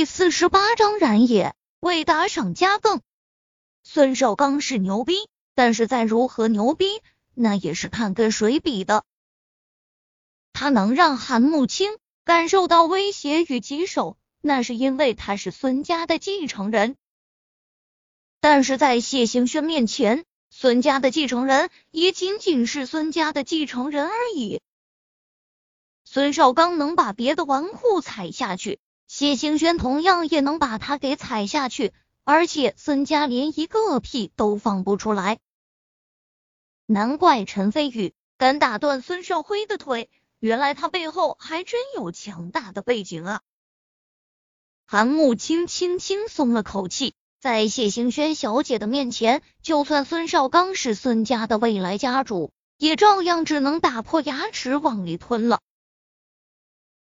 第四十八章燃也为打赏加更。孙少刚是牛逼，但是再如何牛逼，那也是看跟谁比的。他能让韩慕清感受到威胁与棘手，那是因为他是孙家的继承人。但是在谢行轩面前，孙家的继承人也仅仅是孙家的继承人而已。孙少刚能把别的纨绔踩下去，谢行轩同样也能把他给踩下去。而且孙家连一个屁都放不出来，难怪陈飞宇敢打断孙少辉的腿，原来他背后还真有强大的背景啊！韩慕清轻轻松了口气，在谢行轩小姐的面前，就算孙少刚是孙家的未来家主，也照样只能打破牙齿往里吞了。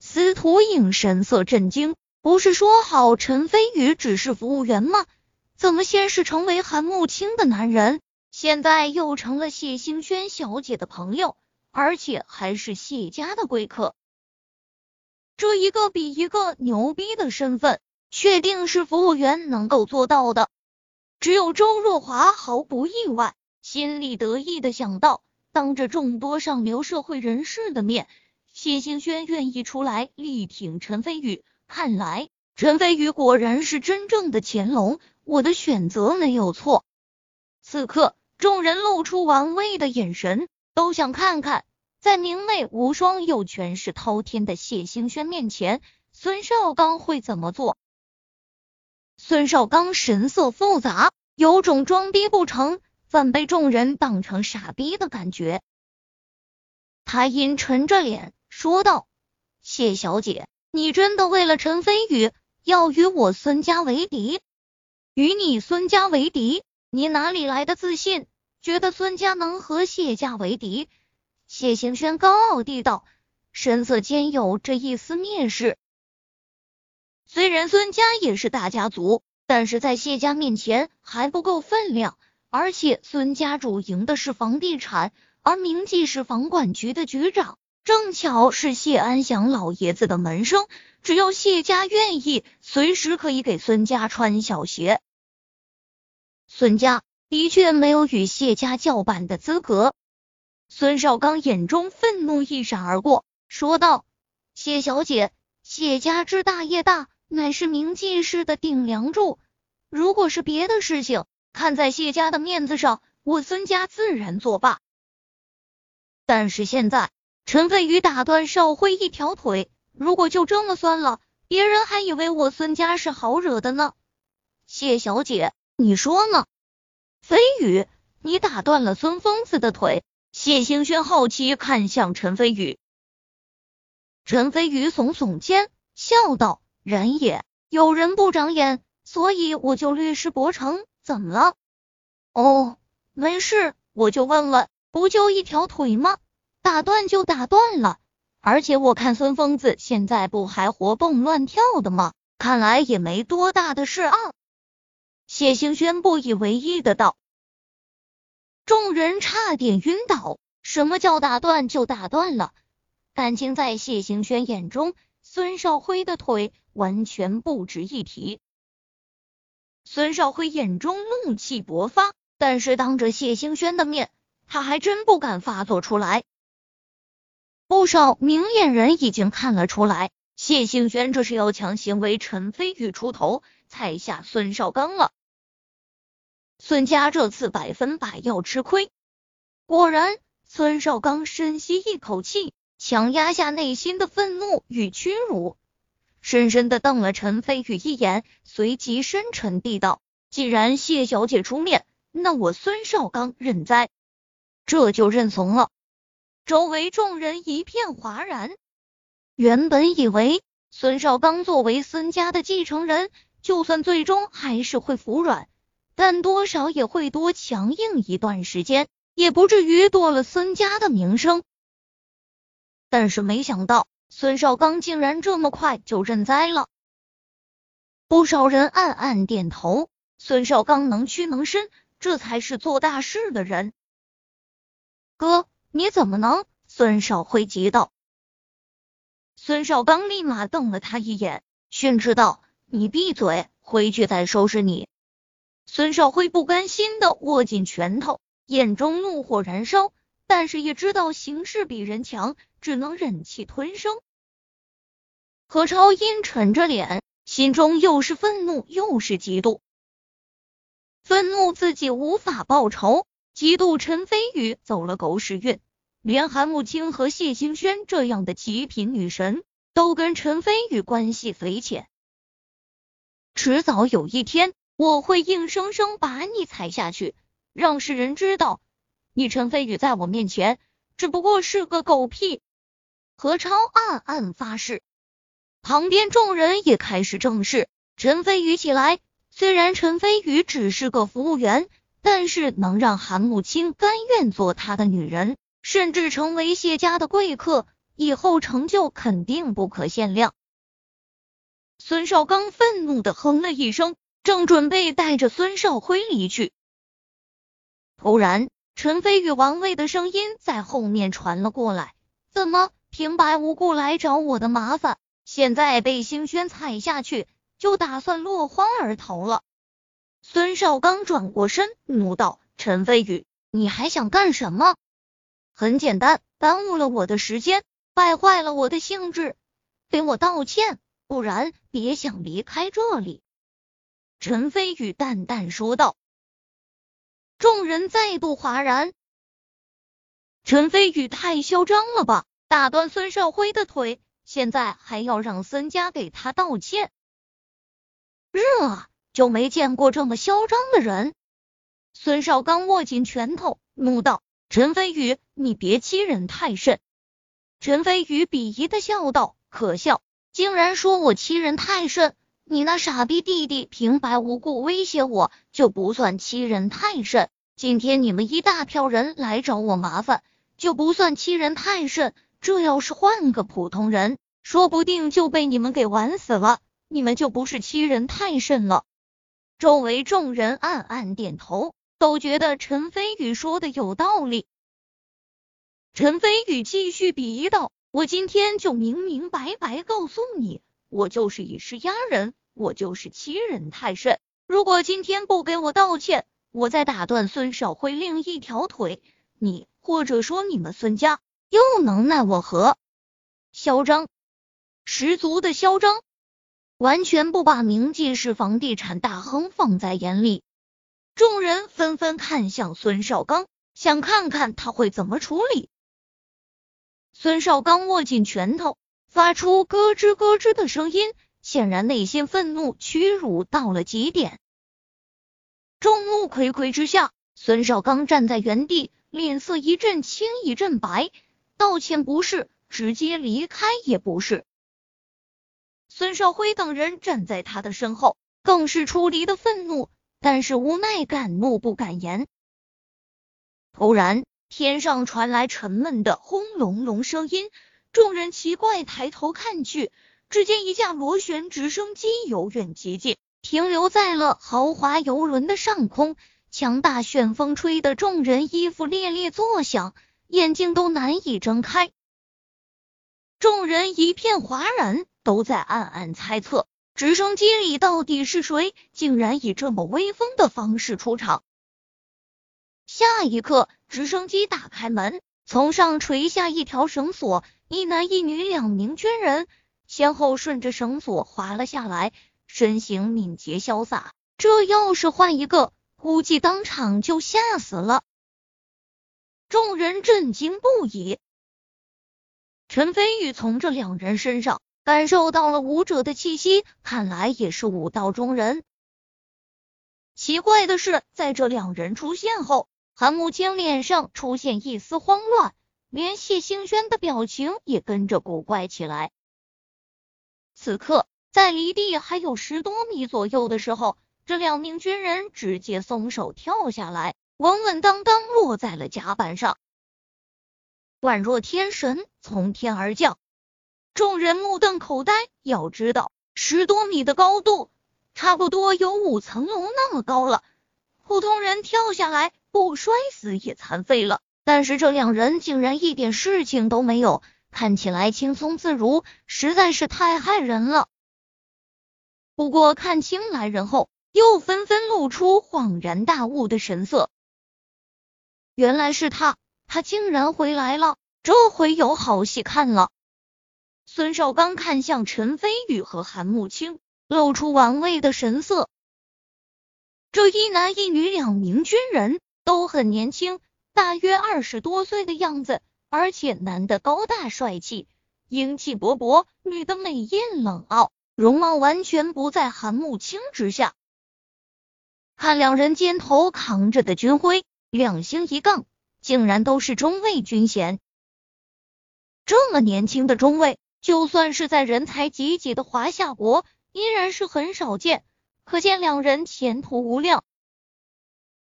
司徒影神色震惊。不是说好陈飞宇只是服务员吗？怎么先是成为韩慕清的男人，现在又成了谢星轩小姐的朋友，而且还是谢家的贵客？这一个比一个牛逼的身份，确定是服务员能够做到的。只有周若华毫不意外，心里得意的想到，当着众多上流社会人士的面，谢星轩愿意出来力挺陈飞宇。看来陈飞宇果然是真正的乾隆，我的选择没有错。此刻，众人露出玩味的眼神，都想看看在明媚无双又权势滔天的谢兴轩面前，孙少刚会怎么做。孙少刚神色复杂，有种装逼不成反被众人当成傻逼的感觉。他阴沉着脸说道：“谢小姐。”你真的为了陈飞宇要与我孙家为敌？与你孙家为敌？你哪里来的自信，觉得孙家能和谢家为敌？谢行轩高傲地道，神色间有着一丝蔑视。虽然孙家也是大家族，但是在谢家面前还不够分量。而且孙家主营的是房地产，而明记是房管局的局长。正巧是谢安祥老爷子的门生，只要谢家愿意，随时可以给孙家穿小鞋。孙家的确没有与谢家叫板的资格。孙少刚眼中愤怒一闪而过，说道：“谢小姐，谢家之大业大，乃是明记氏的顶梁柱。如果是别的事情，看在谢家的面子上，我孙家自然作罢。但是现在……”陈飞宇打断邵辉一条腿，如果就这么算了，别人还以为我孙家是好惹的呢。谢小姐，你说呢？飞宇，你打断了孙疯子的腿。谢星轩好奇看向陈飞宇，陈飞宇耸耸肩，笑道：“人也，有人不长眼，所以我就略施薄惩。怎么了？哦，没事，我就问问，不就一条腿吗？”打断就打断了，而且我看孙疯子现在不还活蹦乱跳的吗？看来也没多大的事啊。谢兴轩不以为意的道。众人差点晕倒。什么叫打断就打断了？感情在谢兴轩眼中，孙少辉的腿完全不值一提。孙少辉眼中怒气勃发，但是当着谢兴轩的面，他还真不敢发作出来。不少明眼人已经看了出来，谢兴轩这是要强行为陈飞宇出头，踩下孙少刚了。孙家这次百分百要吃亏。果然，孙少刚深吸一口气，强压下内心的愤怒与屈辱，深深的瞪了陈飞宇一眼，随即深沉地道：“既然谢小姐出面，那我孙少刚认栽，这就认怂了。”周围众人一片哗然。原本以为孙少刚作为孙家的继承人，就算最终还是会服软，但多少也会多强硬一段时间，也不至于夺了孙家的名声。但是没想到孙少刚竟然这么快就认栽了。不少人暗暗点头，孙少刚能屈能伸，这才是做大事的人。哥。你怎么能？孙少辉急道。孙少刚立马瞪了他一眼，训斥道：“你闭嘴，回去再收拾你。孙少辉不甘心的握紧拳头，眼中怒火燃烧，但是也知道形势比人强，只能忍气吞声。何超阴沉着脸，心中又是愤怒又是嫉妒。愤怒自己无法报仇，嫉妒陈飞宇走了狗屎运，连韩慕清和谢清轩这样的极品女神都跟陈飞宇关系匪浅。迟早有一天，我会硬生生把你踩下去，让世人知道你陈飞宇在我面前只不过是个狗屁。何超暗暗发誓。旁边众人也开始正视陈飞宇起来。虽然陈飞宇只是个服务员，但是能让韩慕清甘愿做他的女人，甚至成为谢家的贵客，以后成就肯定不可限量。孙少刚愤怒的哼了一声，正准备带着孙少辉离去，突然陈飞宇王位的声音在后面传了过来：“怎么平白无故来找我的麻烦？”现在被星轩踩下去，就打算落荒而逃了。孙少刚转过身，怒道：“陈飞宇，你还想干什么？很简单，耽误了我的时间，败坏了我的兴致，给我道歉，不然别想离开这里。”陈飞宇淡淡说道。众人再度哗然。陈飞宇太嚣张了吧！打断孙少辉的腿。现在还要让孙家给他道歉？热啊，就没见过这么嚣张的人！孙少刚握紧拳头，怒道：“陈飞宇，你别欺人太甚！”陈飞宇鄙夷的笑道：“可笑，竟然说我欺人太甚！你那傻逼弟弟平白无故威胁我，就不算欺人太甚。今天你们一大票人来找我麻烦，就不算欺人太甚。这要是换个普通人，说不定就被你们给玩死了，你们就不是欺人太甚了。周围众人暗暗点头，都觉得陈飞宇说的有道理。陈飞宇继续鄙夷道：“我今天就明明白白告诉你，我就是以势压人，我就是欺人太甚。如果今天不给我道歉，我再打断孙少辉另一条腿，你或者说你们孙家又能奈我何？”嚣张。十足的嚣张，完全不把名记市房地产大亨放在眼里。众人纷纷看向孙少刚，想看看他会怎么处理。孙少刚握紧拳头，发出咯吱咯吱的声音，显然内心愤怒、屈辱到了极点。众目睽睽之下，孙少刚站在原地，脸色一阵青一阵白，道歉不是，直接离开也不是。孙少辉等人站在他的身后，更是出离的愤怒，但是无奈，敢怒不敢言。突然，天上传来沉闷的轰隆隆声音，众人奇怪抬头看去，只见一架螺旋直升机由远及近，停留在了豪华游轮的上空。强大旋风吹得众人衣服猎猎作响，眼睛都难以睁开。众人一片哗然。都在暗暗猜测，直升机里到底是谁，竟然以这么威风的方式出场。下一刻，直升机打开门，从上垂下一条绳索，一男一女两名军人先后顺着绳索滑了下来，身形敏捷潇洒。这要是换一个，估计当场就吓死了。众人震惊不已。陈飞宇从这两人身上。感受到了武者的气息，看来也是武道中人。奇怪的是，在这两人出现后，韩慕清脸上出现一丝慌乱，连谢星轩的表情也跟着古怪起来。此刻，在离地还有十多米左右的时候，这两名军人直接松手跳下来，稳稳当当落在了甲板上，宛若天神从天而降。众人目瞪口呆，要知道十多米的高度，差不多有五层楼那么高了。普通人跳下来不摔死也残废了，但是这两人竟然一点事情都没有，看起来轻松自如，实在是太害人了。不过看清来人后，又纷纷露出恍然大悟的神色。原来是他，他竟然回来了，这回有好戏看了。孙少刚看向陈飞宇和韩慕清，露出玩味的神色。这一男一女两名军人都很年轻，大约二十多岁的样子，而且男的高大帅气，英气勃勃；女的美艳冷傲，容貌完全不在韩慕清之下。看两人肩头扛着的军徽。两星一杠，竟然都是中尉军衔。这么年轻的中尉，就算是在人才济济的华夏国，依然是很少见。可见两人前途无量。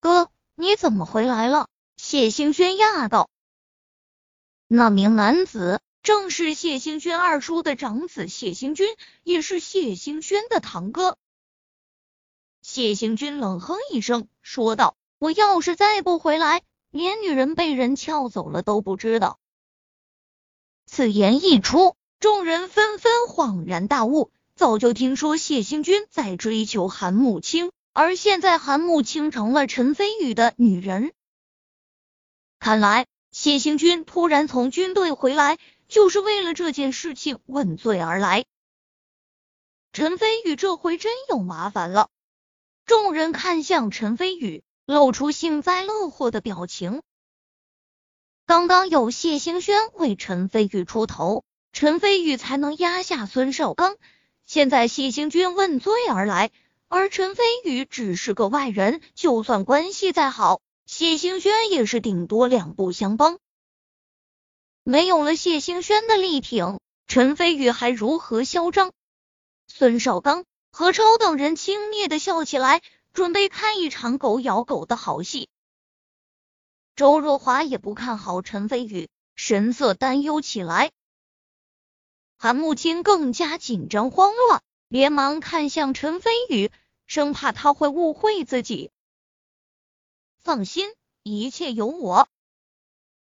哥，你怎么回来了？谢兴轩讶道。那名男子正是谢兴轩二叔的长子谢兴军，也是谢兴轩的堂哥。谢兴军冷哼一声，说道。我要是再不回来，连女人被人撬走了都不知道。此言一出，众人纷纷恍然大悟。早就听说谢兴军在追求韩慕清，而现在韩慕清成了陈飞宇的女人。看来谢兴军突然从军队回来，就是为了这件事情问罪而来。陈飞宇这回真有麻烦了。众人看向陈飞宇。露出幸灾乐祸的表情。刚刚有谢兴轩为陈飞宇出头，陈飞宇才能压下孙少刚。现在谢兴军问罪而来，而陈飞宇只是个外人，就算关系再好，谢兴轩也是顶多两不相帮。没有了谢兴轩的力挺，陈飞宇还如何嚣张？孙少刚、何超等人轻蔑的笑起来。准备看一场狗咬狗的好戏。周若华也不看好陈飞宇，神色担忧起来。韩慕清更加紧张慌乱，连忙看向陈飞宇，生怕他会误会自己。放心，一切有我。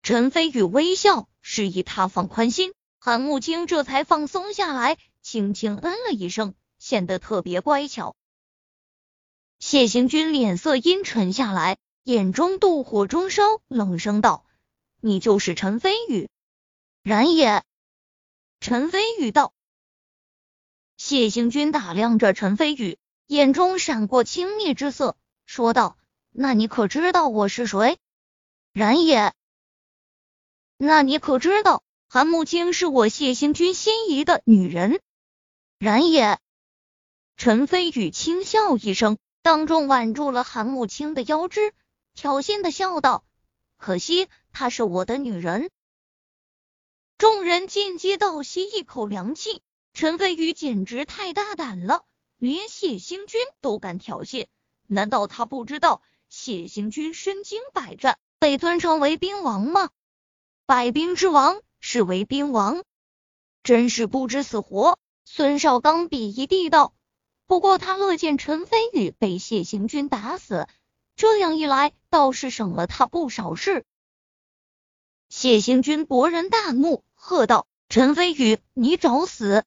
陈飞宇微笑，示意他放宽心。韩慕清这才放松下来，轻轻嗯了一声，显得特别乖巧。谢行军脸色阴沉下来，眼中妒火中烧，冷声道：“你就是陈飞宇？”“然也。”陈飞宇道。谢行军打量着陈飞宇，眼中闪过轻蔑之色，说道：“那你可知道我是谁？”“然也。”“那你可知道韩慕清是我谢行军心仪的女人？”“然也。”陈飞宇轻笑一声。当众挽住了韩慕清的腰肢，挑衅的笑道：“可惜她是我的女人。”众人尽皆倒吸一口凉气。陈飞宇简直太大胆了，连谢兴军都敢挑衅。难道他不知道谢兴军身经百战，被尊称为兵王吗？百兵之王是为兵王，真是不知死活。孙少刚鄙夷地道。不过他乐见陈飞宇被谢行军打死，这样一来倒是省了他不少事。谢行军勃然大怒，喝道：“陈飞宇，你找死！”